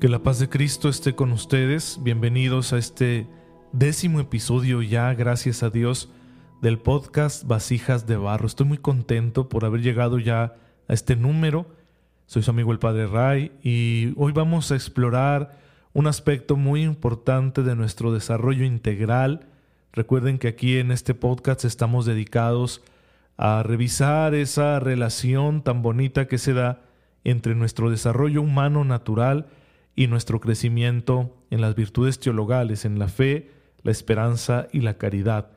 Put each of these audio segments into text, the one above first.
Que la paz de Cristo esté con ustedes. Bienvenidos a este décimo episodio ya, gracias a Dios, del podcast Vasijas de Barro. Estoy muy contento por haber llegado ya a este número. Soy su amigo el Padre Ray y hoy vamos a explorar un aspecto muy importante de nuestro desarrollo integral. Recuerden que aquí en este podcast estamos dedicados a revisar esa relación tan bonita que se da entre nuestro desarrollo humano natural y nuestro crecimiento en las virtudes teologales, en la fe, la esperanza y la caridad.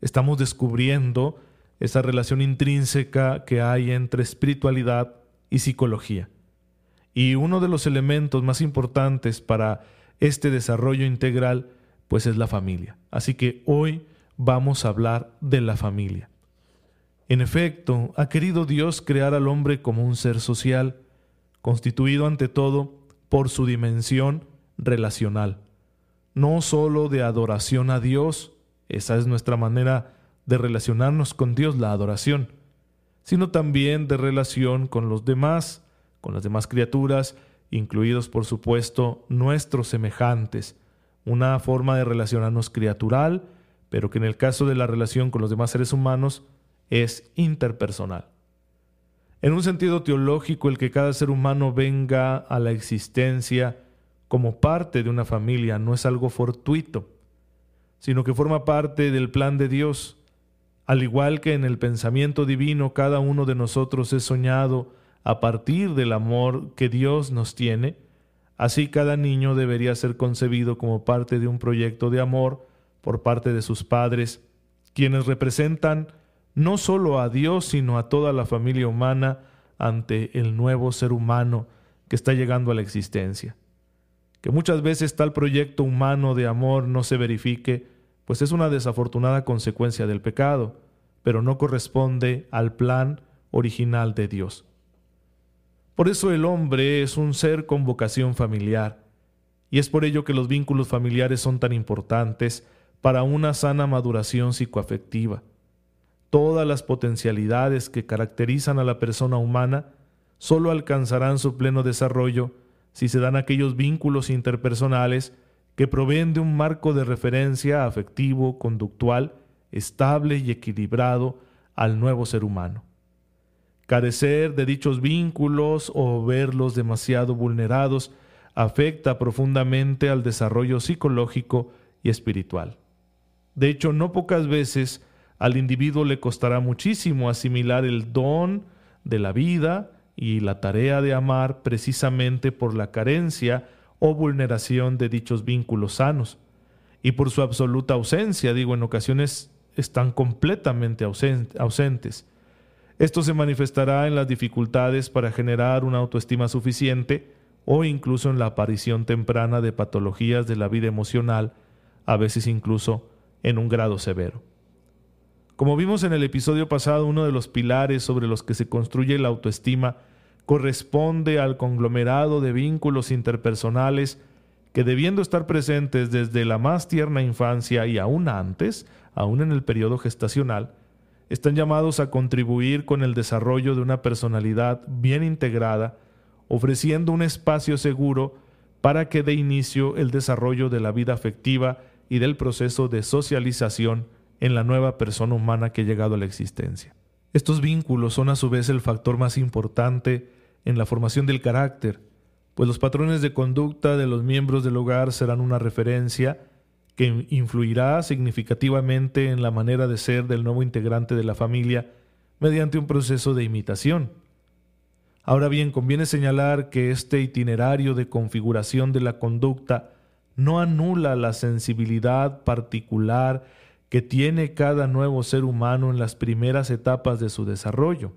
Estamos descubriendo esa relación intrínseca que hay entre espiritualidad y psicología. Y uno de los elementos más importantes para este desarrollo integral, pues es la familia. Así que hoy vamos a hablar de la familia. En efecto, ha querido Dios crear al hombre como un ser social, constituido ante todo por su dimensión relacional, no sólo de adoración a Dios, esa es nuestra manera de relacionarnos con Dios, la adoración, sino también de relación con los demás, con las demás criaturas, incluidos por supuesto nuestros semejantes, una forma de relacionarnos criatural, pero que en el caso de la relación con los demás seres humanos es interpersonal. En un sentido teológico, el que cada ser humano venga a la existencia como parte de una familia no es algo fortuito, sino que forma parte del plan de Dios. Al igual que en el pensamiento divino cada uno de nosotros es soñado a partir del amor que Dios nos tiene, así cada niño debería ser concebido como parte de un proyecto de amor por parte de sus padres, quienes representan no solo a Dios, sino a toda la familia humana ante el nuevo ser humano que está llegando a la existencia. Que muchas veces tal proyecto humano de amor no se verifique, pues es una desafortunada consecuencia del pecado, pero no corresponde al plan original de Dios. Por eso el hombre es un ser con vocación familiar, y es por ello que los vínculos familiares son tan importantes para una sana maduración psicoafectiva todas las potencialidades que caracterizan a la persona humana solo alcanzarán su pleno desarrollo si se dan aquellos vínculos interpersonales que proveen de un marco de referencia afectivo, conductual, estable y equilibrado al nuevo ser humano. Carecer de dichos vínculos o verlos demasiado vulnerados afecta profundamente al desarrollo psicológico y espiritual. De hecho, no pocas veces al individuo le costará muchísimo asimilar el don de la vida y la tarea de amar precisamente por la carencia o vulneración de dichos vínculos sanos y por su absoluta ausencia, digo, en ocasiones están completamente ausentes. Esto se manifestará en las dificultades para generar una autoestima suficiente o incluso en la aparición temprana de patologías de la vida emocional, a veces incluso en un grado severo. Como vimos en el episodio pasado, uno de los pilares sobre los que se construye la autoestima corresponde al conglomerado de vínculos interpersonales que debiendo estar presentes desde la más tierna infancia y aún antes, aún en el periodo gestacional, están llamados a contribuir con el desarrollo de una personalidad bien integrada, ofreciendo un espacio seguro para que dé inicio el desarrollo de la vida afectiva y del proceso de socialización en la nueva persona humana que ha llegado a la existencia. Estos vínculos son a su vez el factor más importante en la formación del carácter, pues los patrones de conducta de los miembros del hogar serán una referencia que influirá significativamente en la manera de ser del nuevo integrante de la familia mediante un proceso de imitación. Ahora bien, conviene señalar que este itinerario de configuración de la conducta no anula la sensibilidad particular que tiene cada nuevo ser humano en las primeras etapas de su desarrollo.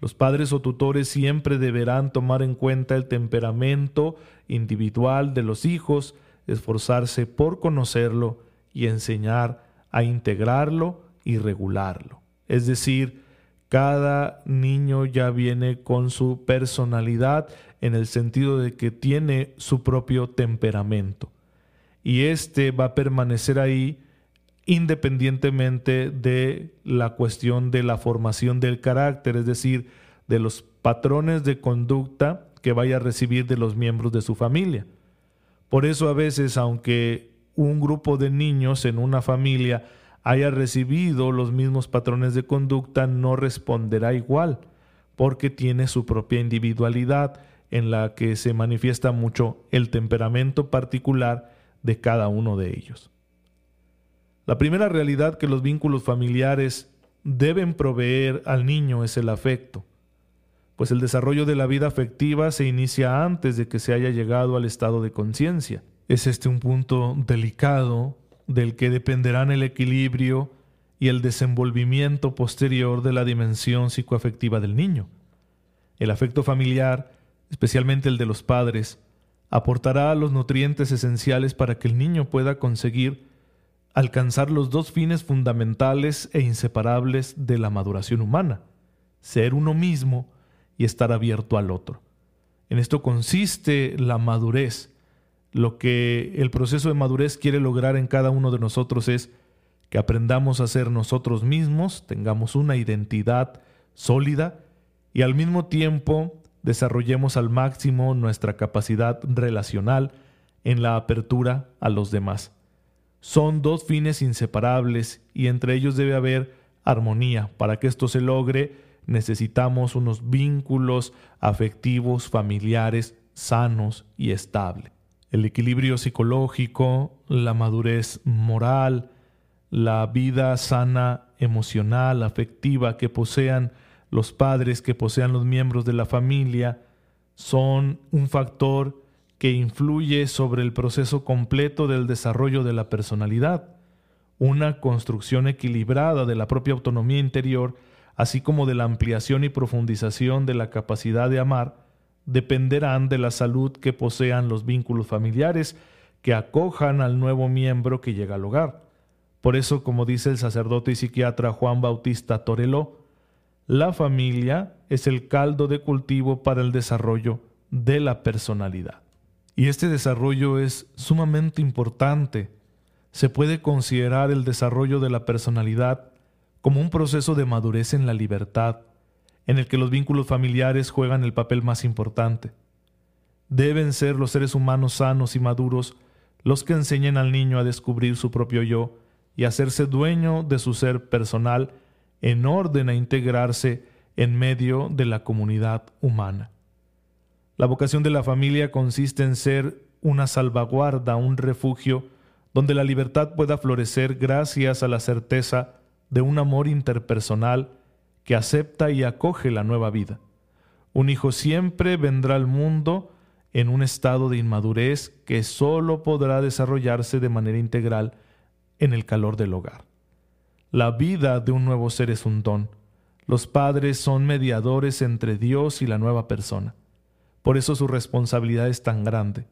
Los padres o tutores siempre deberán tomar en cuenta el temperamento individual de los hijos, esforzarse por conocerlo y enseñar a integrarlo y regularlo. Es decir, cada niño ya viene con su personalidad en el sentido de que tiene su propio temperamento. Y éste va a permanecer ahí independientemente de la cuestión de la formación del carácter, es decir, de los patrones de conducta que vaya a recibir de los miembros de su familia. Por eso a veces, aunque un grupo de niños en una familia haya recibido los mismos patrones de conducta, no responderá igual, porque tiene su propia individualidad en la que se manifiesta mucho el temperamento particular de cada uno de ellos. La primera realidad que los vínculos familiares deben proveer al niño es el afecto, pues el desarrollo de la vida afectiva se inicia antes de que se haya llegado al estado de conciencia. Es este un punto delicado del que dependerán el equilibrio y el desenvolvimiento posterior de la dimensión psicoafectiva del niño. El afecto familiar, especialmente el de los padres, aportará los nutrientes esenciales para que el niño pueda conseguir alcanzar los dos fines fundamentales e inseparables de la maduración humana, ser uno mismo y estar abierto al otro. En esto consiste la madurez, lo que el proceso de madurez quiere lograr en cada uno de nosotros es que aprendamos a ser nosotros mismos, tengamos una identidad sólida y al mismo tiempo desarrollemos al máximo nuestra capacidad relacional en la apertura a los demás. Son dos fines inseparables y entre ellos debe haber armonía. Para que esto se logre necesitamos unos vínculos afectivos, familiares, sanos y estables el equilibrio psicológico, la madurez moral, la vida sana emocional, afectiva que posean los padres, que posean los miembros de la familia, son un factor que influye sobre el proceso completo del desarrollo de la personalidad, una construcción equilibrada de la propia autonomía interior, así como de la ampliación y profundización de la capacidad de amar, dependerán de la salud que posean los vínculos familiares que acojan al nuevo miembro que llega al hogar. Por eso, como dice el sacerdote y psiquiatra Juan Bautista Toreló, la familia es el caldo de cultivo para el desarrollo de la personalidad. Y este desarrollo es sumamente importante. Se puede considerar el desarrollo de la personalidad como un proceso de madurez en la libertad, en el que los vínculos familiares juegan el papel más importante. Deben ser los seres humanos sanos y maduros los que enseñen al niño a descubrir su propio yo y hacerse dueño de su ser personal en orden a integrarse en medio de la comunidad humana. La vocación de la familia consiste en ser una salvaguarda, un refugio, donde la libertad pueda florecer gracias a la certeza de un amor interpersonal que acepta y acoge la nueva vida. Un hijo siempre vendrá al mundo en un estado de inmadurez que sólo podrá desarrollarse de manera integral en el calor del hogar. La vida de un nuevo ser es un don. Los padres son mediadores entre Dios y la nueva persona. Por eso su responsabilidad es tan grande.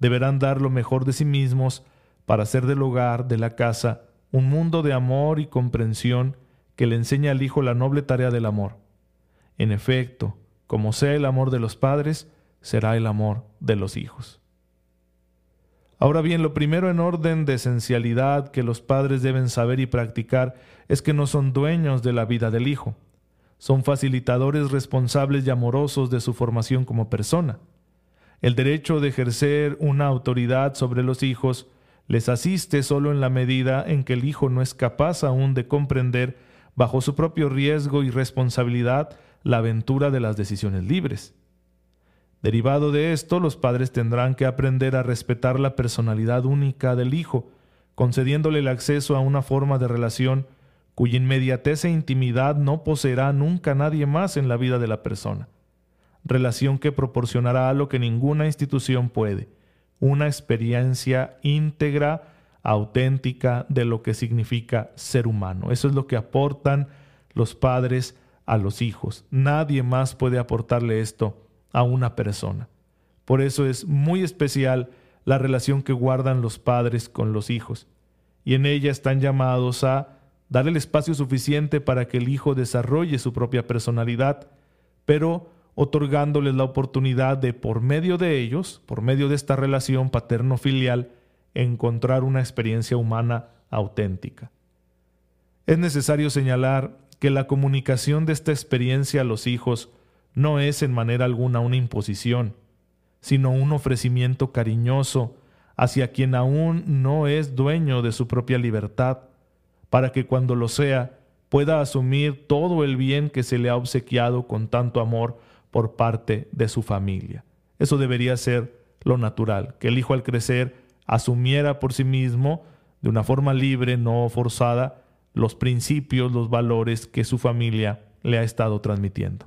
Deberán dar lo mejor de sí mismos para hacer del hogar, de la casa, un mundo de amor y comprensión que le enseña al Hijo la noble tarea del amor. En efecto, como sea el amor de los padres, será el amor de los hijos. Ahora bien, lo primero en orden de esencialidad que los padres deben saber y practicar es que no son dueños de la vida del hijo, son facilitadores responsables y amorosos de su formación como persona. El derecho de ejercer una autoridad sobre los hijos les asiste solo en la medida en que el hijo no es capaz aún de comprender bajo su propio riesgo y responsabilidad, la aventura de las decisiones libres. Derivado de esto, los padres tendrán que aprender a respetar la personalidad única del hijo, concediéndole el acceso a una forma de relación cuya inmediatez e intimidad no poseerá nunca nadie más en la vida de la persona. Relación que proporcionará lo que ninguna institución puede, una experiencia íntegra auténtica de lo que significa ser humano. Eso es lo que aportan los padres a los hijos. Nadie más puede aportarle esto a una persona. Por eso es muy especial la relación que guardan los padres con los hijos. Y en ella están llamados a dar el espacio suficiente para que el hijo desarrolle su propia personalidad, pero otorgándoles la oportunidad de, por medio de ellos, por medio de esta relación paterno-filial, encontrar una experiencia humana auténtica. Es necesario señalar que la comunicación de esta experiencia a los hijos no es en manera alguna una imposición, sino un ofrecimiento cariñoso hacia quien aún no es dueño de su propia libertad, para que cuando lo sea pueda asumir todo el bien que se le ha obsequiado con tanto amor por parte de su familia. Eso debería ser lo natural, que el hijo al crecer asumiera por sí mismo, de una forma libre, no forzada, los principios, los valores que su familia le ha estado transmitiendo.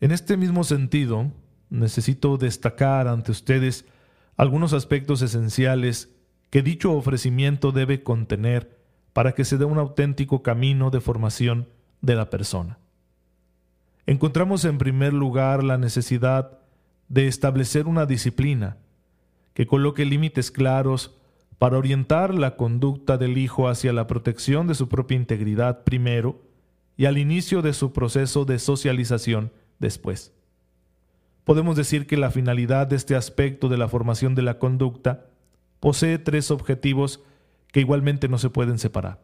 En este mismo sentido, necesito destacar ante ustedes algunos aspectos esenciales que dicho ofrecimiento debe contener para que se dé un auténtico camino de formación de la persona. Encontramos en primer lugar la necesidad de establecer una disciplina que coloque límites claros para orientar la conducta del hijo hacia la protección de su propia integridad primero y al inicio de su proceso de socialización después. Podemos decir que la finalidad de este aspecto de la formación de la conducta posee tres objetivos que igualmente no se pueden separar.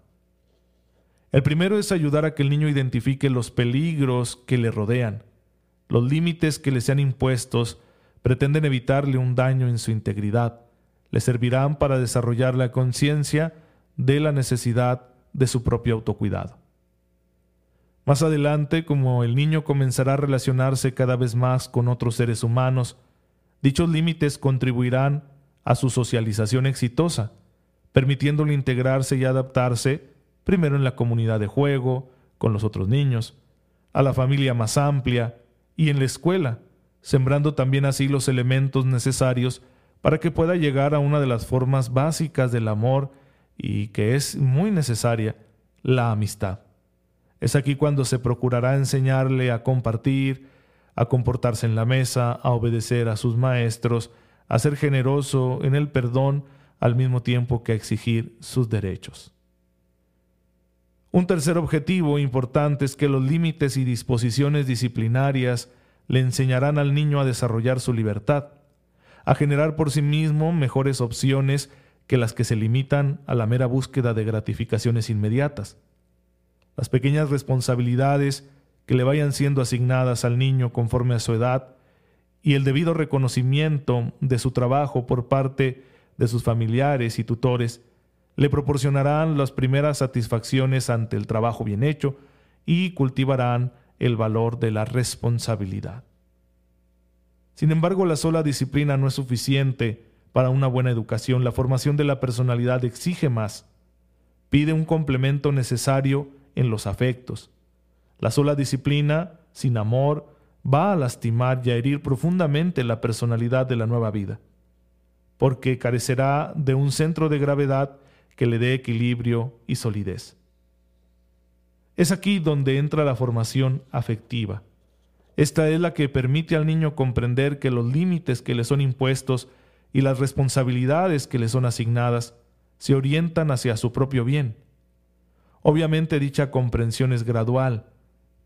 El primero es ayudar a que el niño identifique los peligros que le rodean. Los límites que le sean impuestos pretenden evitarle un daño en su integridad. Le servirán para desarrollar la conciencia de la necesidad de su propio autocuidado. Más adelante, como el niño comenzará a relacionarse cada vez más con otros seres humanos, dichos límites contribuirán a su socialización exitosa, permitiéndole integrarse y adaptarse primero en la comunidad de juego, con los otros niños, a la familia más amplia y en la escuela, sembrando también así los elementos necesarios para que pueda llegar a una de las formas básicas del amor y que es muy necesaria, la amistad. Es aquí cuando se procurará enseñarle a compartir, a comportarse en la mesa, a obedecer a sus maestros, a ser generoso en el perdón al mismo tiempo que exigir sus derechos. Un tercer objetivo importante es que los límites y disposiciones disciplinarias le enseñarán al niño a desarrollar su libertad, a generar por sí mismo mejores opciones que las que se limitan a la mera búsqueda de gratificaciones inmediatas las pequeñas responsabilidades que le vayan siendo asignadas al niño conforme a su edad y el debido reconocimiento de su trabajo por parte de sus familiares y tutores le proporcionarán las primeras satisfacciones ante el trabajo bien hecho y cultivarán el valor de la responsabilidad. Sin embargo, la sola disciplina no es suficiente para una buena educación. La formación de la personalidad exige más. Pide un complemento necesario en los afectos. La sola disciplina, sin amor, va a lastimar y a herir profundamente la personalidad de la nueva vida, porque carecerá de un centro de gravedad que le dé equilibrio y solidez. Es aquí donde entra la formación afectiva. Esta es la que permite al niño comprender que los límites que le son impuestos y las responsabilidades que le son asignadas se orientan hacia su propio bien Obviamente dicha comprensión es gradual,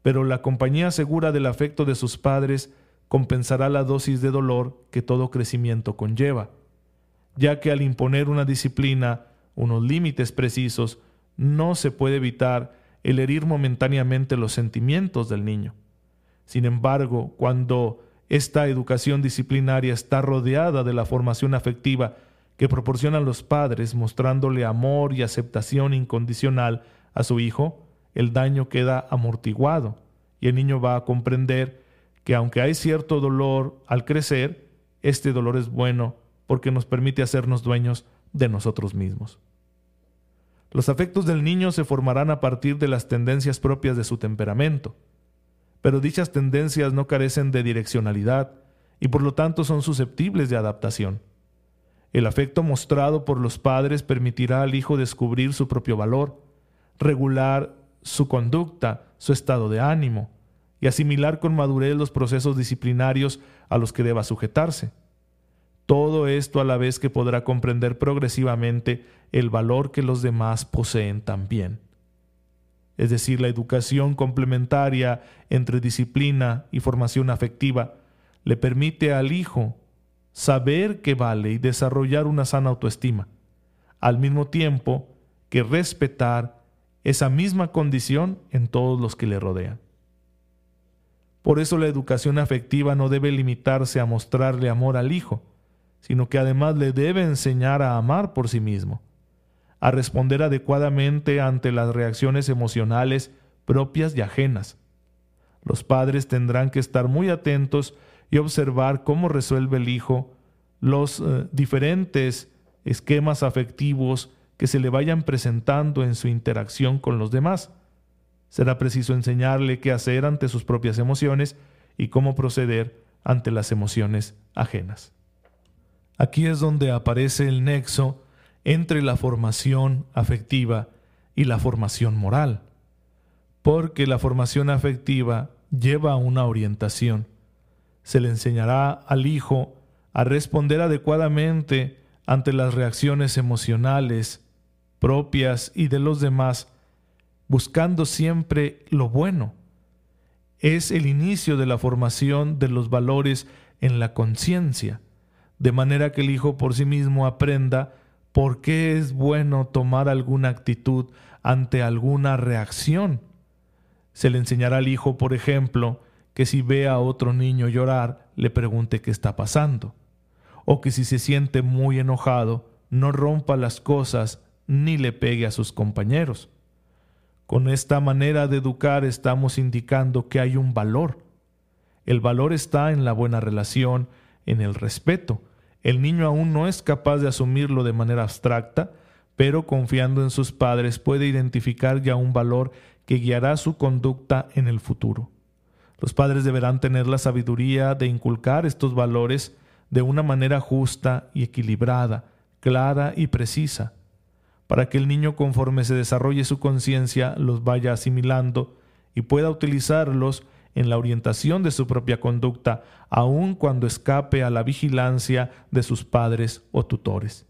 pero la compañía segura del afecto de sus padres compensará la dosis de dolor que todo crecimiento conlleva, ya que al imponer una disciplina, unos límites precisos, no se puede evitar el herir momentáneamente los sentimientos del niño. Sin embargo, cuando esta educación disciplinaria está rodeada de la formación afectiva que proporcionan los padres mostrándole amor y aceptación incondicional a su hijo, el daño queda amortiguado y el niño va a comprender que aunque hay cierto dolor al crecer, este dolor es bueno porque nos permite hacernos dueños de nosotros mismos. Los afectos del niño se formarán a partir de las tendencias propias de su temperamento, pero dichas tendencias no carecen de direccionalidad y por lo tanto son susceptibles de adaptación. El afecto mostrado por los padres permitirá al hijo descubrir su propio valor, regular su conducta, su estado de ánimo y asimilar con madurez los procesos disciplinarios a los que deba sujetarse. Todo esto a la vez que podrá comprender progresivamente el valor que los demás poseen también. Es decir, la educación complementaria entre disciplina y formación afectiva le permite al hijo saber que vale y desarrollar una sana autoestima, al mismo tiempo que respetar esa misma condición en todos los que le rodean. Por eso la educación afectiva no debe limitarse a mostrarle amor al hijo, sino que además le debe enseñar a amar por sí mismo, a responder adecuadamente ante las reacciones emocionales propias y ajenas. Los padres tendrán que estar muy atentos y observar cómo resuelve el hijo los eh, diferentes esquemas afectivos que se le vayan presentando en su interacción con los demás. Será preciso enseñarle qué hacer ante sus propias emociones y cómo proceder ante las emociones ajenas. Aquí es donde aparece el nexo entre la formación afectiva y la formación moral, porque la formación afectiva lleva a una orientación. Se le enseñará al hijo a responder adecuadamente ante las reacciones emocionales propias y de los demás, buscando siempre lo bueno. Es el inicio de la formación de los valores en la conciencia, de manera que el hijo por sí mismo aprenda por qué es bueno tomar alguna actitud ante alguna reacción. Se le enseñará al hijo, por ejemplo, que si ve a otro niño llorar, le pregunte qué está pasando o que si se siente muy enojado, no rompa las cosas ni le pegue a sus compañeros. Con esta manera de educar estamos indicando que hay un valor. El valor está en la buena relación, en el respeto. El niño aún no es capaz de asumirlo de manera abstracta, pero confiando en sus padres puede identificar ya un valor que guiará su conducta en el futuro. Los padres deberán tener la sabiduría de inculcar estos valores de una manera justa y equilibrada, clara y precisa, para que el niño conforme se desarrolle su conciencia los vaya asimilando y pueda utilizarlos en la orientación de su propia conducta, aun cuando escape a la vigilancia de sus padres o tutores.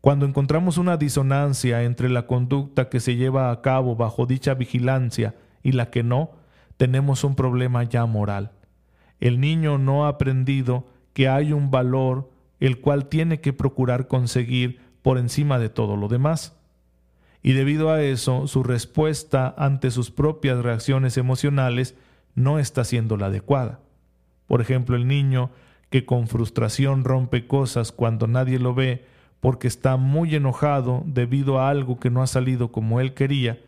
Cuando encontramos una disonancia entre la conducta que se lleva a cabo bajo dicha vigilancia y la que no, tenemos un problema ya moral. El niño no ha aprendido que hay un valor el cual tiene que procurar conseguir por encima de todo lo demás. Y debido a eso, su respuesta ante sus propias reacciones emocionales no está siendo la adecuada. Por ejemplo, el niño que con frustración rompe cosas cuando nadie lo ve porque está muy enojado debido a algo que no ha salido como él quería,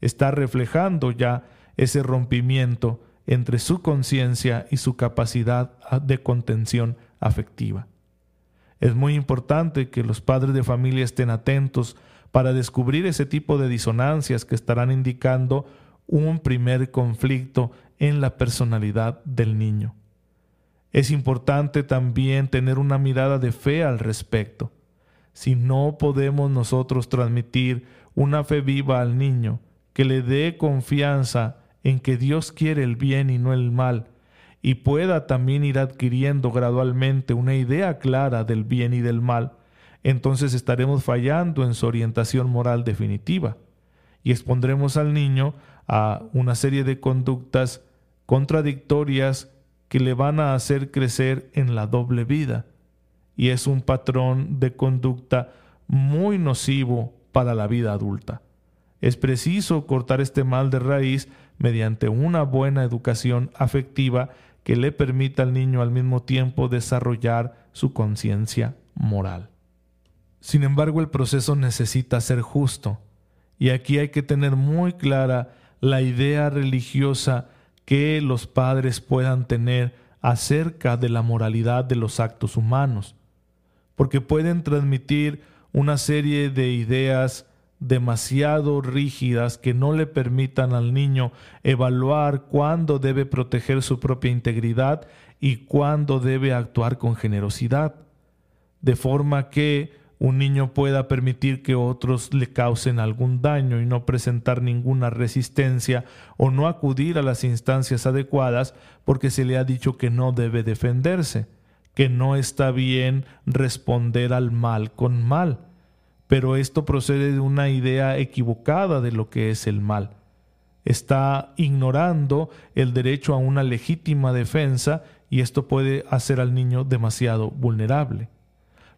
está reflejando ya ese rompimiento entre su conciencia y su capacidad de contención afectiva. Es muy importante que los padres de familia estén atentos para descubrir ese tipo de disonancias que estarán indicando un primer conflicto en la personalidad del niño. Es importante también tener una mirada de fe al respecto. Si no podemos nosotros transmitir una fe viva al niño, que le dé confianza en que Dios quiere el bien y no el mal, y pueda también ir adquiriendo gradualmente una idea clara del bien y del mal, entonces estaremos fallando en su orientación moral definitiva y expondremos al niño a una serie de conductas contradictorias que le van a hacer crecer en la doble vida. Y es un patrón de conducta muy nocivo para la vida adulta. Es preciso cortar este mal de raíz mediante una buena educación afectiva que le permita al niño al mismo tiempo desarrollar su conciencia moral. Sin embargo, el proceso necesita ser justo, y aquí hay que tener muy clara la idea religiosa que los padres puedan tener acerca de la moralidad de los actos humanos, porque pueden transmitir una serie de ideas demasiado rígidas que no le permitan al niño evaluar cuándo debe proteger su propia integridad y cuándo debe actuar con generosidad, de forma que un niño pueda permitir que otros le causen algún daño y no presentar ninguna resistencia o no acudir a las instancias adecuadas porque se le ha dicho que no debe defenderse, que no está bien responder al mal con mal pero esto procede de una idea equivocada de lo que es el mal. Está ignorando el derecho a una legítima defensa y esto puede hacer al niño demasiado vulnerable.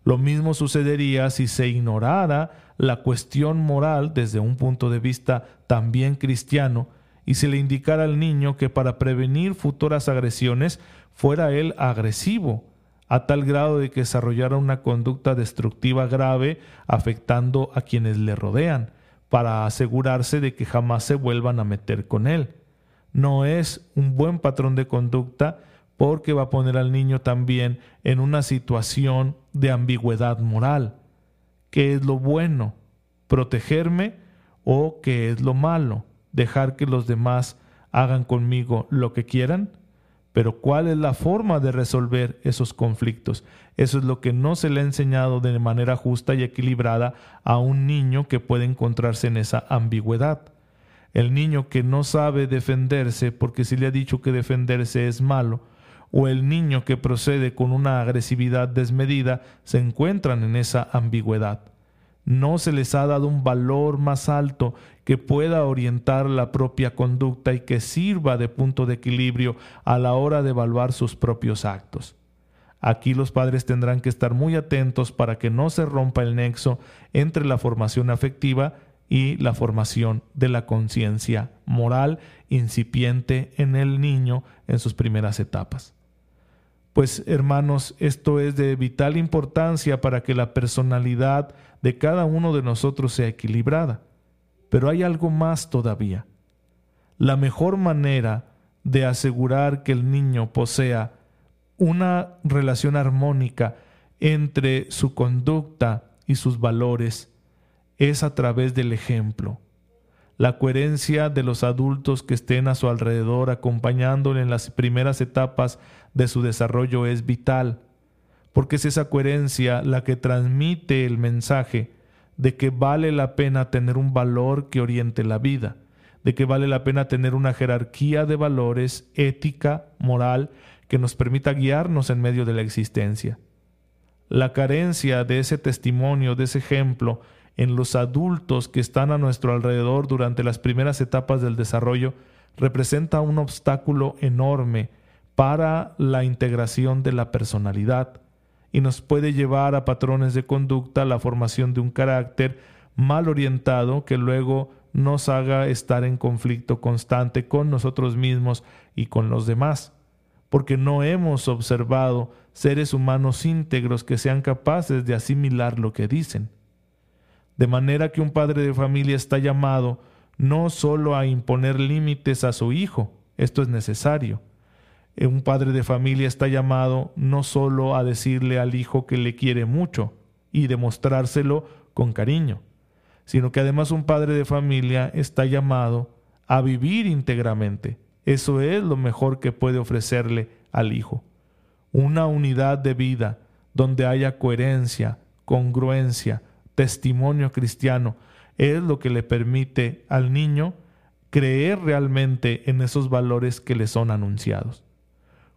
Lo mismo sucedería si se ignorara la cuestión moral desde un punto de vista también cristiano y se le indicara al niño que para prevenir futuras agresiones fuera él agresivo, a tal grado de que desarrollara una conducta destructiva grave afectando a quienes le rodean, para asegurarse de que jamás se vuelvan a meter con él. No es un buen patrón de conducta porque va a poner al niño también en una situación de ambigüedad moral. ¿Qué es lo bueno? ¿Protegerme o qué es lo malo? ¿Dejar que los demás hagan conmigo lo que quieran? Pero ¿cuál es la forma de resolver esos conflictos? Eso es lo que no se le ha enseñado de manera justa y equilibrada a un niño que puede encontrarse en esa ambigüedad. El niño que no sabe defenderse porque se le ha dicho que defenderse es malo, o el niño que procede con una agresividad desmedida, se encuentran en esa ambigüedad. No se les ha dado un valor más alto que pueda orientar la propia conducta y que sirva de punto de equilibrio a la hora de evaluar sus propios actos. Aquí los padres tendrán que estar muy atentos para que no se rompa el nexo entre la formación afectiva y la formación de la conciencia moral incipiente en el niño en sus primeras etapas. Pues hermanos, esto es de vital importancia para que la personalidad de cada uno de nosotros sea equilibrada. Pero hay algo más todavía. La mejor manera de asegurar que el niño posea una relación armónica entre su conducta y sus valores es a través del ejemplo la coherencia de los adultos que estén a su alrededor acompañándole en las primeras etapas de su desarrollo es vital, porque es esa coherencia la que transmite el mensaje de que vale la pena tener un valor que oriente la vida, de que vale la pena tener una jerarquía de valores, ética, moral, que nos permita guiarnos en medio de la existencia. La carencia de ese testimonio, de ese ejemplo, en los adultos que están a nuestro alrededor durante las primeras etapas del desarrollo representa un obstáculo enorme para la integración de la personalidad y nos puede llevar a patrones de conducta, la formación de un carácter mal orientado que luego nos haga estar en conflicto constante con nosotros mismos y con los demás, porque no hemos observado seres humanos íntegros que sean capaces de asimilar lo que dicen. De manera que un padre de familia está llamado no solo a imponer límites a su hijo, esto es necesario. Un padre de familia está llamado no solo a decirle al hijo que le quiere mucho y demostrárselo con cariño, sino que además un padre de familia está llamado a vivir íntegramente. Eso es lo mejor que puede ofrecerle al hijo. Una unidad de vida donde haya coherencia, congruencia, testimonio cristiano es lo que le permite al niño creer realmente en esos valores que le son anunciados.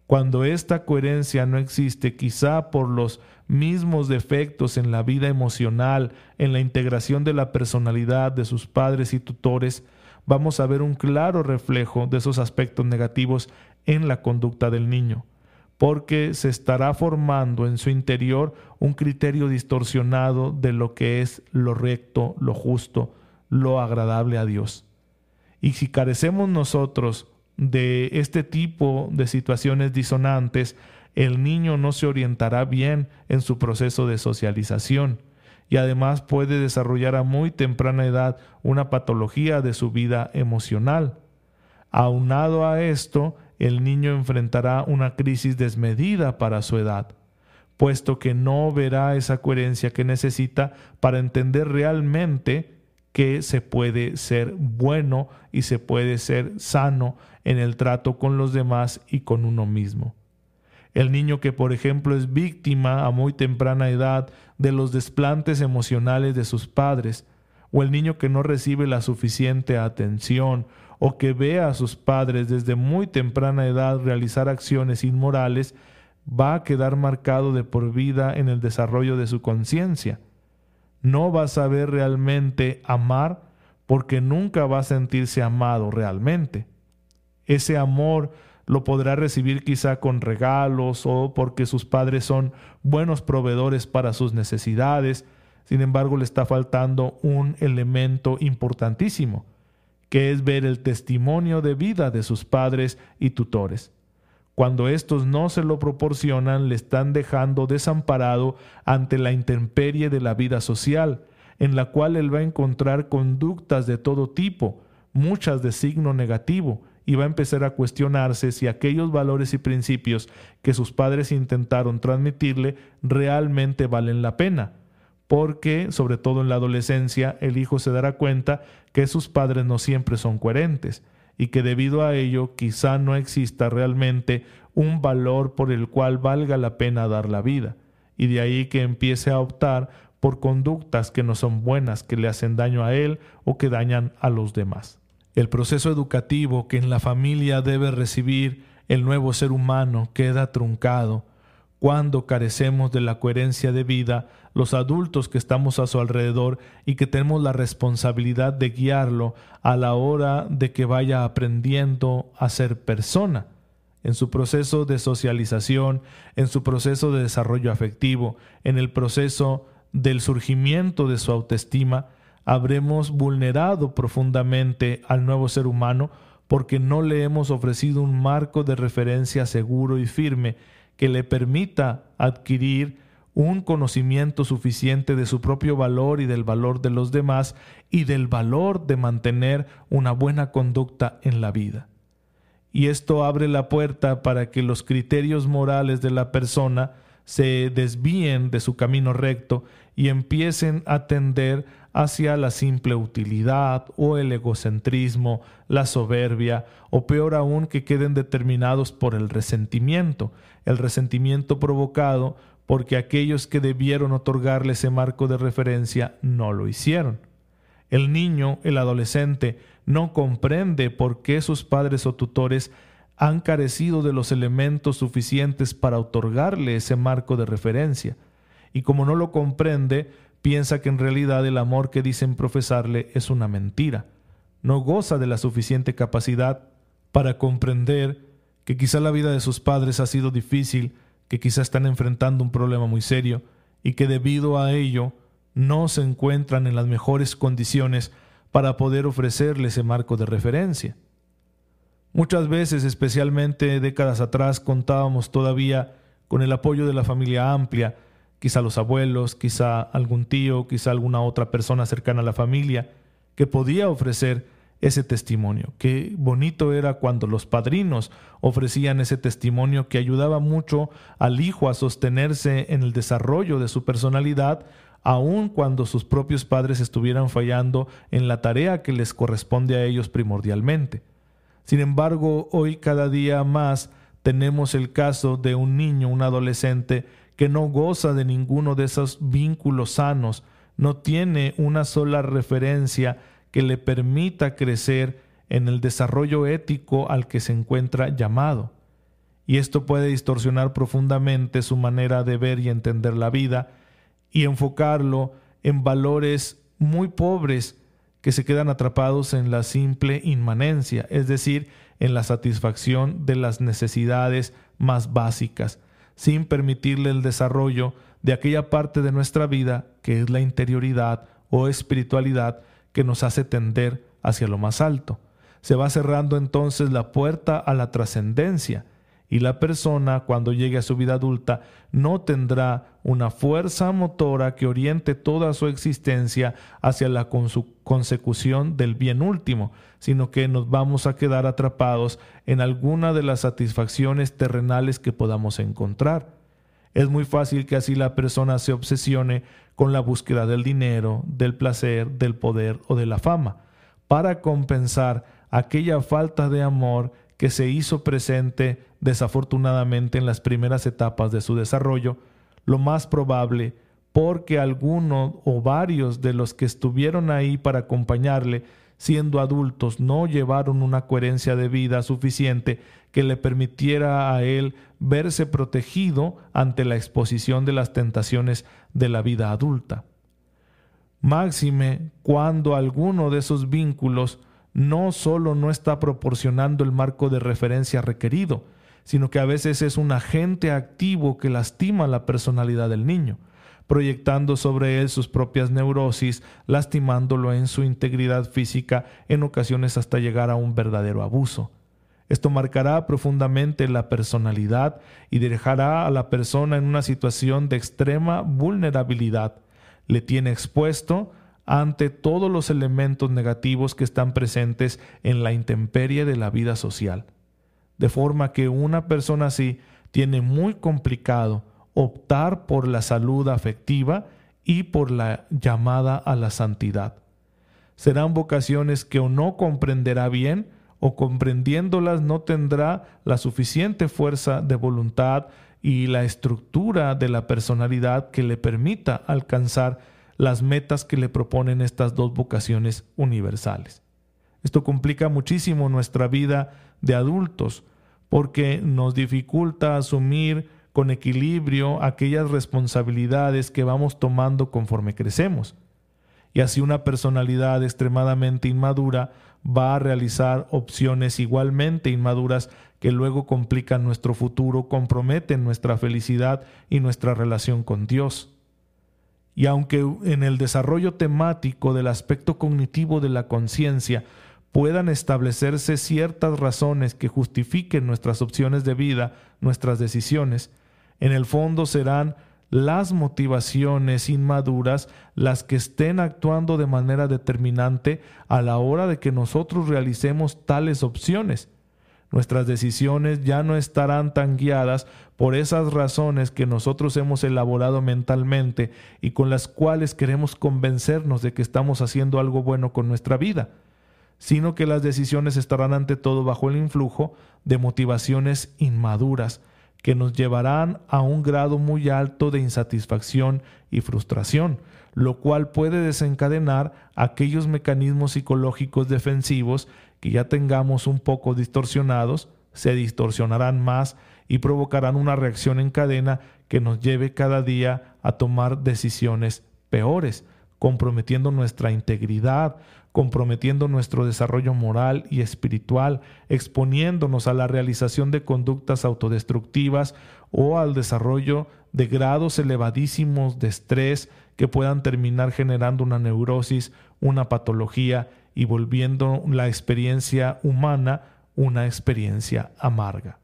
Cuando esta coherencia no existe, quizá por los mismos defectos en la vida emocional, en la integración de la personalidad de sus padres y tutores, vamos a ver un claro reflejo de esos aspectos negativos en la conducta del niño porque se estará formando en su interior un criterio distorsionado de lo que es lo recto, lo justo, lo agradable a Dios. Y si carecemos nosotros de este tipo de situaciones disonantes, el niño no se orientará bien en su proceso de socialización y además puede desarrollar a muy temprana edad una patología de su vida emocional. Aunado a esto, el niño enfrentará una crisis desmedida para su edad, puesto que no verá esa coherencia que necesita para entender realmente que se puede ser bueno y se puede ser sano en el trato con los demás y con uno mismo. El niño que, por ejemplo, es víctima a muy temprana edad de los desplantes emocionales de sus padres, o el niño que no recibe la suficiente atención o que vea a sus padres desde muy temprana edad realizar acciones inmorales, va a quedar marcado de por vida en el desarrollo de su conciencia. No va a saber realmente amar porque nunca va a sentirse amado realmente. Ese amor lo podrá recibir quizá con regalos o porque sus padres son buenos proveedores para sus necesidades, sin embargo le está faltando un elemento importantísimo, que es ver el testimonio de vida de sus padres y tutores. Cuando estos no se lo proporcionan, le están dejando desamparado ante la intemperie de la vida social, en la cual él va a encontrar conductas de todo tipo, muchas de signo negativo, y va a empezar a cuestionarse si aquellos valores y principios que sus padres intentaron transmitirle realmente valen la pena. Porque, sobre todo en la adolescencia, el hijo se dará cuenta que sus padres no siempre son coherentes y que debido a ello quizá no exista realmente un valor por el cual valga la pena dar la vida, y de ahí que empiece a optar por conductas que no son buenas, que le hacen daño a él o que dañan a los demás. El proceso educativo que en la familia debe recibir el nuevo ser humano queda truncado cuando carecemos de la coherencia de vida los adultos que estamos a su alrededor y que tenemos la responsabilidad de guiarlo a la hora de que vaya aprendiendo a ser persona, en su proceso de socialización, en su proceso de desarrollo afectivo, en el proceso del surgimiento de su autoestima, habremos vulnerado profundamente al nuevo ser humano porque no le hemos ofrecido un marco de referencia seguro y firme que le permita adquirir un conocimiento suficiente de su propio valor y del valor de los demás y del valor de mantener una buena conducta en la vida. Y esto abre la puerta para que los criterios morales de la persona se desvíen de su camino recto y empiecen a tender hacia la simple utilidad o el egocentrismo, la soberbia, o peor aún que queden determinados por el resentimiento, el resentimiento provocado porque aquellos que debieron otorgarle ese marco de referencia no lo hicieron. El niño, el adolescente, no comprende por qué sus padres o tutores han carecido de los elementos suficientes para otorgarle ese marco de referencia, y como no lo comprende, piensa que en realidad el amor que dicen profesarle es una mentira. No goza de la suficiente capacidad para comprender que quizá la vida de sus padres ha sido difícil, que quizá están enfrentando un problema muy serio y que debido a ello no se encuentran en las mejores condiciones para poder ofrecerle ese marco de referencia. Muchas veces, especialmente décadas atrás, contábamos todavía con el apoyo de la familia amplia, quizá los abuelos, quizá algún tío, quizá alguna otra persona cercana a la familia, que podía ofrecer ese testimonio. Qué bonito era cuando los padrinos ofrecían ese testimonio que ayudaba mucho al hijo a sostenerse en el desarrollo de su personalidad, aun cuando sus propios padres estuvieran fallando en la tarea que les corresponde a ellos primordialmente. Sin embargo, hoy cada día más tenemos el caso de un niño, un adolescente, que no goza de ninguno de esos vínculos sanos, no tiene una sola referencia que le permita crecer en el desarrollo ético al que se encuentra llamado. Y esto puede distorsionar profundamente su manera de ver y entender la vida y enfocarlo en valores muy pobres que se quedan atrapados en la simple inmanencia, es decir, en la satisfacción de las necesidades más básicas, sin permitirle el desarrollo de aquella parte de nuestra vida que es la interioridad o espiritualidad que nos hace tender hacia lo más alto. Se va cerrando entonces la puerta a la trascendencia y la persona cuando llegue a su vida adulta no tendrá una fuerza motora que oriente toda su existencia hacia la consecución del bien último, sino que nos vamos a quedar atrapados en alguna de las satisfacciones terrenales que podamos encontrar. Es muy fácil que así la persona se obsesione con la búsqueda del dinero, del placer, del poder o de la fama, para compensar aquella falta de amor que se hizo presente desafortunadamente en las primeras etapas de su desarrollo, lo más probable porque alguno o varios de los que estuvieron ahí para acompañarle siendo adultos no llevaron una coherencia de vida suficiente que le permitiera a él verse protegido ante la exposición de las tentaciones de la vida adulta. Máxime cuando alguno de esos vínculos no solo no está proporcionando el marco de referencia requerido, sino que a veces es un agente activo que lastima la personalidad del niño. proyectando sobre él sus propias neurosis, lastimándolo en su integridad física, en ocasiones hasta llegar a un verdadero abuso. Esto marcará profundamente la personalidad y dejará a la persona en una situación de extrema vulnerabilidad. Le tiene expuesto ante todos los elementos negativos que están presentes en la intemperie de la vida social. De forma que una persona así tiene muy complicado optar por la salud afectiva y por la llamada a la santidad. Serán vocaciones que o no comprenderá bien o comprendiéndolas no tendrá la suficiente fuerza de voluntad y la estructura de la personalidad que le permita alcanzar las metas que le proponen estas dos vocaciones universales. Esto complica muchísimo nuestra vida de adultos porque nos dificulta asumir con equilibrio aquellas responsabilidades que vamos tomando conforme crecemos. Y así una personalidad extremadamente inmadura va a realizar opciones igualmente inmaduras que luego complican nuestro futuro, comprometen nuestra felicidad y nuestra relación con Dios. Y aunque en el desarrollo temático del aspecto cognitivo de la conciencia puedan establecerse ciertas razones que justifiquen nuestras opciones de vida, nuestras decisiones, en el fondo serán las motivaciones inmaduras las que estén actuando de manera determinante a la hora de que nosotros realicemos tales opciones. Nuestras decisiones ya no estarán tan guiadas por esas razones que nosotros hemos elaborado mentalmente y con las cuales queremos convencernos de que estamos haciendo algo bueno con nuestra vida, sino que las decisiones estarán ante todo bajo el influjo de motivaciones inmaduras, que nos llevarán a un grado muy alto de insatisfacción y frustración, lo cual puede desencadenar aquellos mecanismos psicológicos defensivos que ya tengamos un poco distorsionados, se distorsionarán más y provocarán una reacción en cadena que nos lleve cada día a tomar decisiones peores, comprometiendo nuestra integridad, comprometiendo nuestro desarrollo moral y espiritual, exponiéndonos a la realización de conductas autodestructivas o al desarrollo de grados elevadísimos de estrés que puedan terminar generando una neurosis, una patología y volviendo la experiencia humana una experiencia amarga.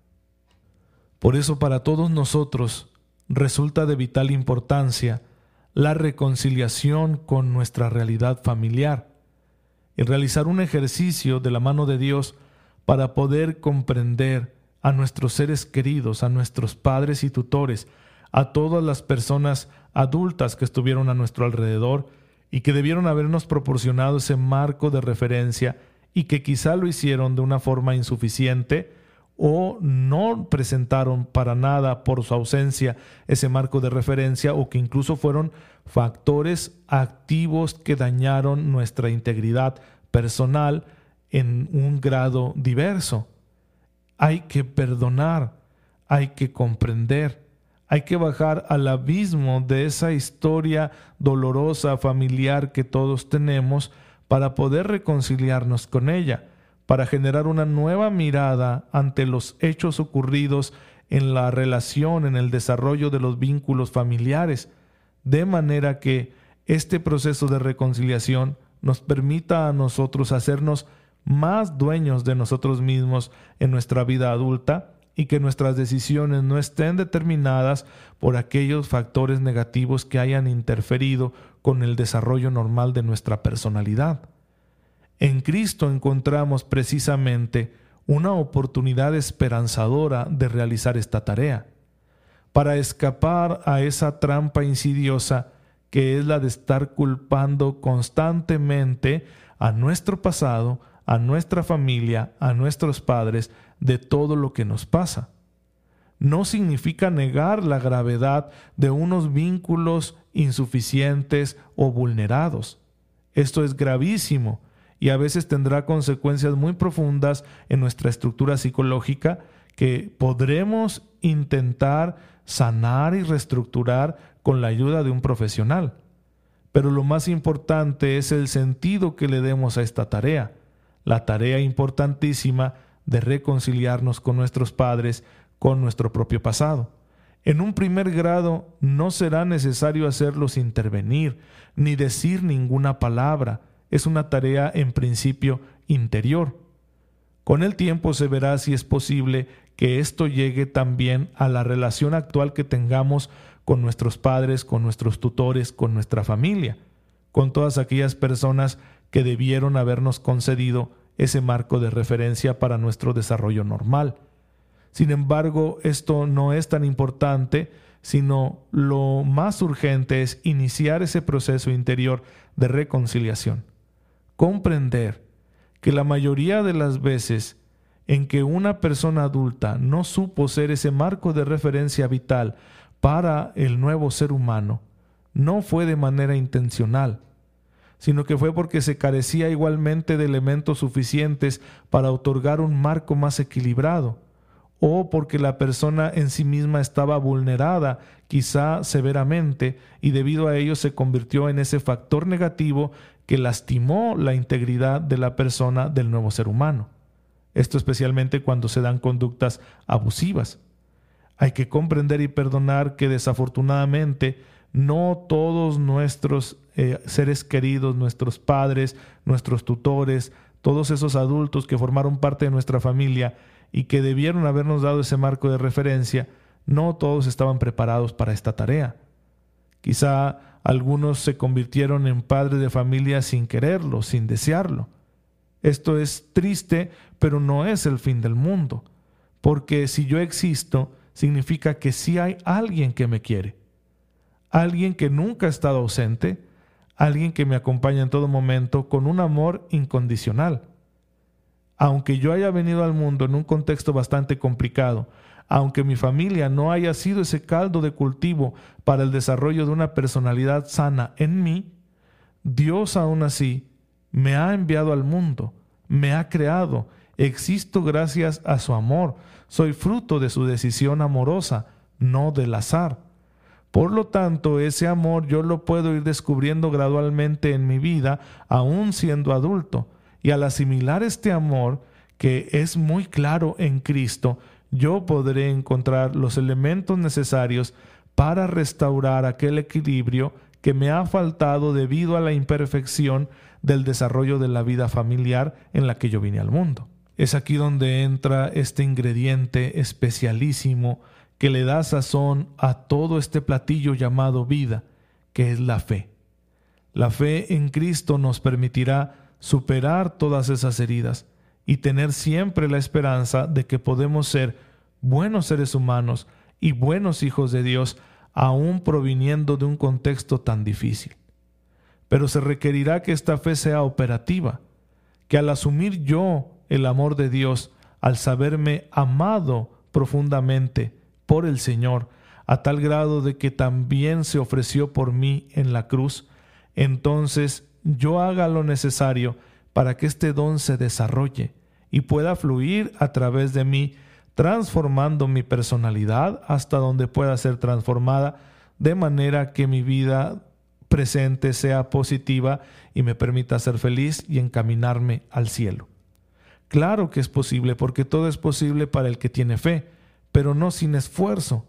Por eso para todos nosotros resulta de vital importancia la reconciliación con nuestra realidad familiar, y realizar un ejercicio de la mano de Dios para poder comprender a nuestros seres queridos, a nuestros padres y tutores, a todas las personas adultas que estuvieron a nuestro alrededor y que debieron habernos proporcionado ese marco de referencia y que quizá lo hicieron de una forma insuficiente o no presentaron para nada por su ausencia ese marco de referencia o que incluso fueron factores activos que dañaron nuestra integridad personal en un grado diverso. Hay que perdonar, hay que comprender, hay que bajar al abismo de esa historia dolorosa familiar que todos tenemos para poder reconciliarnos con ella para generar una nueva mirada ante los hechos ocurridos en la relación, en el desarrollo de los vínculos familiares, de manera que este proceso de reconciliación nos permita a nosotros hacernos más dueños de nosotros mismos en nuestra vida adulta y que nuestras decisiones no estén determinadas por aquellos factores negativos que hayan interferido con el desarrollo normal de nuestra personalidad. En Cristo encontramos precisamente una oportunidad esperanzadora de realizar esta tarea, para escapar a esa trampa insidiosa que es la de estar culpando constantemente a nuestro pasado, a nuestra familia, a nuestros padres de todo lo que nos pasa. No significa negar la gravedad de unos vínculos insuficientes o vulnerados. Esto es gravísimo y a veces tendrá consecuencias muy profundas en nuestra estructura psicológica que podremos intentar sanar y reestructurar con la ayuda de un profesional. Pero lo más importante es el sentido que le demos a esta tarea, la tarea importantísima de reconciliarnos con nuestros padres, con nuestro propio pasado. En un primer grado no será necesario hacerlos intervenir, ni decir ninguna palabra. Es una tarea en principio interior. Con el tiempo se verá si es posible que esto llegue también a la relación actual que tengamos con nuestros padres, con nuestros tutores, con nuestra familia, con todas aquellas personas que debieron habernos concedido ese marco de referencia para nuestro desarrollo normal. Sin embargo, esto no es tan importante, sino lo más urgente es iniciar ese proceso interior de reconciliación. Comprender que la mayoría de las veces en que una persona adulta no supo ser ese marco de referencia vital para el nuevo ser humano, no fue de manera intencional, sino que fue porque se carecía igualmente de elementos suficientes para otorgar un marco más equilibrado, o porque la persona en sí misma estaba vulnerada, quizá severamente, y debido a ello se convirtió en ese factor negativo que lastimó la integridad de la persona del nuevo ser humano. Esto especialmente cuando se dan conductas abusivas. Hay que comprender y perdonar que desafortunadamente no todos nuestros eh, seres queridos, nuestros padres, nuestros tutores, todos esos adultos que formaron parte de nuestra familia y que debieron habernos dado ese marco de referencia, no todos estaban preparados para esta tarea. Quizá algunos se convirtieron en padres de familia sin quererlo, sin desearlo. Esto es triste, pero no es el fin del mundo, porque si yo existo, significa que sí hay alguien que me quiere alguien que nunca ha estado ausente, alguien que me acompaña en todo momento con un amor incondicional. Aunque yo haya venido al mundo en un contexto bastante complicado, aunque mi familia no haya sido ese caldo de cultivo para el desarrollo de una personalidad sana en mí, Dios aún así me ha enviado al mundo, me ha creado, existo gracias a su amor, soy fruto de su decisión amorosa, no del azar. Por lo tanto, ese amor yo lo puedo ir descubriendo gradualmente en mi vida, aún siendo adulto. Y al asimilar este amor, que es muy claro en Cristo, yo podré encontrar los elementos necesarios para restaurar aquel equilibrio que me ha faltado debido a la imperfección del desarrollo de la vida familiar en la que yo vine al mundo. Es aquí donde entra este ingrediente especialísimo que le da sazón a todo este platillo llamado vida, que es la fe. La fe en Cristo nos permitirá superar todas esas heridas y tener siempre la esperanza de que podemos ser buenos seres humanos y buenos hijos de Dios, aún proviniendo de un contexto tan difícil. Pero se requerirá que esta fe sea operativa, que al asumir yo el amor de Dios, al saberme amado profundamente, por el Señor, a tal grado de que también se ofreció por mí en la cruz, entonces yo haga lo necesario para que este don se desarrolle y pueda fluir a través de mí, transformando mi personalidad hasta donde pueda ser transformada, de manera que mi vida presente sea positiva y me permita ser feliz y encaminarme al cielo. Claro que es posible, porque todo es posible para el que tiene fe pero no sin esfuerzo.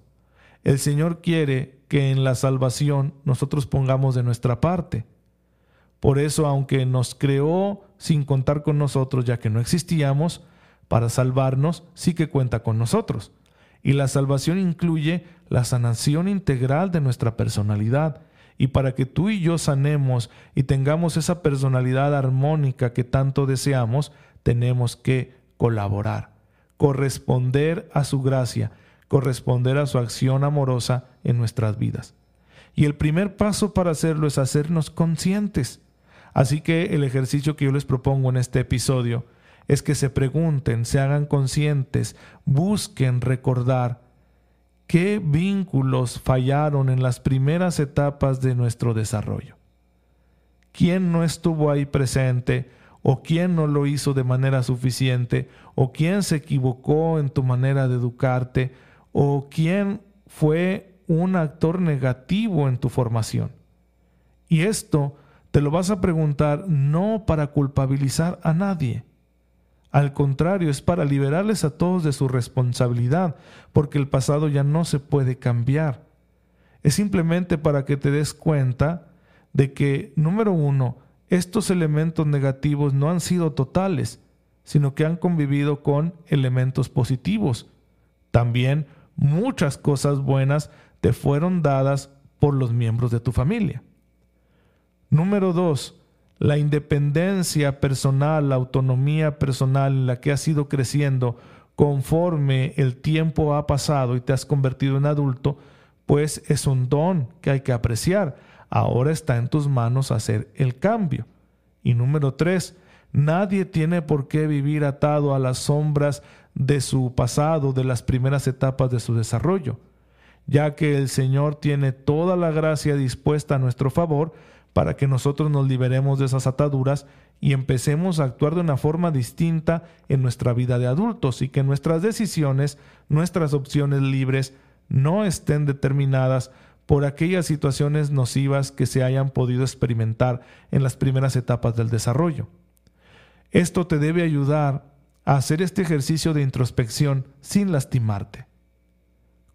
El Señor quiere que en la salvación nosotros pongamos de nuestra parte. Por eso, aunque nos creó sin contar con nosotros, ya que no existíamos, para salvarnos sí que cuenta con nosotros. Y la salvación incluye la sanación integral de nuestra personalidad. Y para que tú y yo sanemos y tengamos esa personalidad armónica que tanto deseamos, tenemos que colaborar corresponder a su gracia, corresponder a su acción amorosa en nuestras vidas. Y el primer paso para hacerlo es hacernos conscientes. Así que el ejercicio que yo les propongo en este episodio es que se pregunten, se hagan conscientes, busquen recordar qué vínculos fallaron en las primeras etapas de nuestro desarrollo. ¿Quién no estuvo ahí presente o quién no lo hizo de manera suficiente, o quién se equivocó en tu manera de educarte, o quién fue un actor negativo en tu formación. Y esto te lo vas a preguntar no para culpabilizar a nadie. Al contrario, es para liberarles a todos de su responsabilidad, porque el pasado ya no se puede cambiar. Es simplemente para que te des cuenta de que, número uno, estos elementos negativos no han sido totales, sino que han convivido con elementos positivos. También muchas cosas buenas te fueron dadas por los miembros de tu familia. Número dos, la independencia personal, la autonomía personal en la que has ido creciendo conforme el tiempo ha pasado y te has convertido en adulto, pues es un don que hay que apreciar. Ahora está en tus manos hacer el cambio. Y número tres, nadie tiene por qué vivir atado a las sombras de su pasado, de las primeras etapas de su desarrollo, ya que el Señor tiene toda la gracia dispuesta a nuestro favor para que nosotros nos liberemos de esas ataduras y empecemos a actuar de una forma distinta en nuestra vida de adultos y que nuestras decisiones, nuestras opciones libres no estén determinadas por aquellas situaciones nocivas que se hayan podido experimentar en las primeras etapas del desarrollo. Esto te debe ayudar a hacer este ejercicio de introspección sin lastimarte.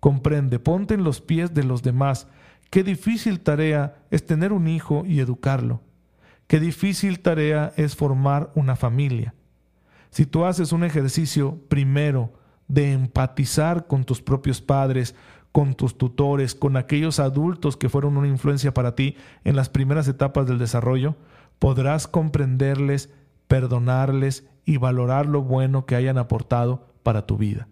Comprende, ponte en los pies de los demás. Qué difícil tarea es tener un hijo y educarlo. Qué difícil tarea es formar una familia. Si tú haces un ejercicio primero de empatizar con tus propios padres, con tus tutores, con aquellos adultos que fueron una influencia para ti en las primeras etapas del desarrollo, podrás comprenderles, perdonarles y valorar lo bueno que hayan aportado para tu vida.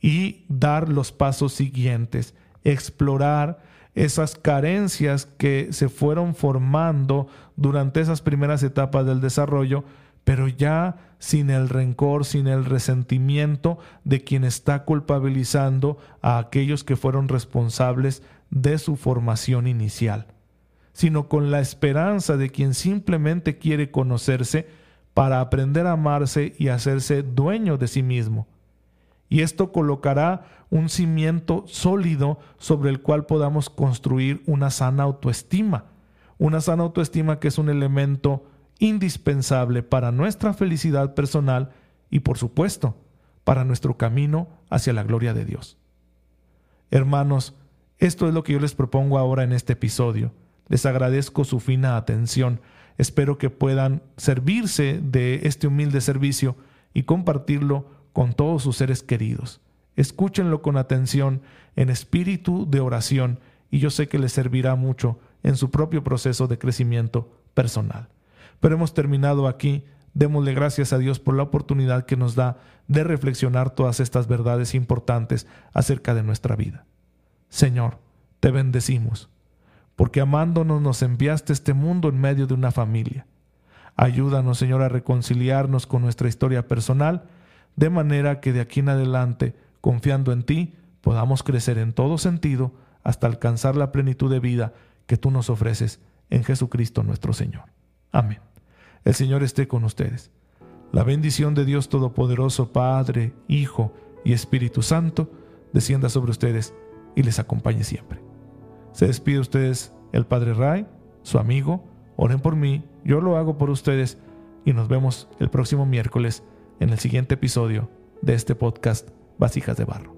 Y dar los pasos siguientes, explorar esas carencias que se fueron formando durante esas primeras etapas del desarrollo pero ya sin el rencor, sin el resentimiento de quien está culpabilizando a aquellos que fueron responsables de su formación inicial, sino con la esperanza de quien simplemente quiere conocerse para aprender a amarse y hacerse dueño de sí mismo. Y esto colocará un cimiento sólido sobre el cual podamos construir una sana autoestima, una sana autoestima que es un elemento indispensable para nuestra felicidad personal y por supuesto para nuestro camino hacia la gloria de Dios. Hermanos, esto es lo que yo les propongo ahora en este episodio. Les agradezco su fina atención. Espero que puedan servirse de este humilde servicio y compartirlo con todos sus seres queridos. Escúchenlo con atención en espíritu de oración y yo sé que les servirá mucho en su propio proceso de crecimiento personal. Pero hemos terminado aquí. Démosle gracias a Dios por la oportunidad que nos da de reflexionar todas estas verdades importantes acerca de nuestra vida. Señor, te bendecimos, porque amándonos nos enviaste este mundo en medio de una familia. Ayúdanos, Señor, a reconciliarnos con nuestra historia personal, de manera que de aquí en adelante, confiando en ti, podamos crecer en todo sentido hasta alcanzar la plenitud de vida que tú nos ofreces en Jesucristo nuestro Señor. Amén. El Señor esté con ustedes. La bendición de Dios Todopoderoso, Padre, Hijo y Espíritu Santo, descienda sobre ustedes y les acompañe siempre. Se despide ustedes el Padre Ray, su amigo. Oren por mí, yo lo hago por ustedes y nos vemos el próximo miércoles en el siguiente episodio de este podcast Vasijas de Barro.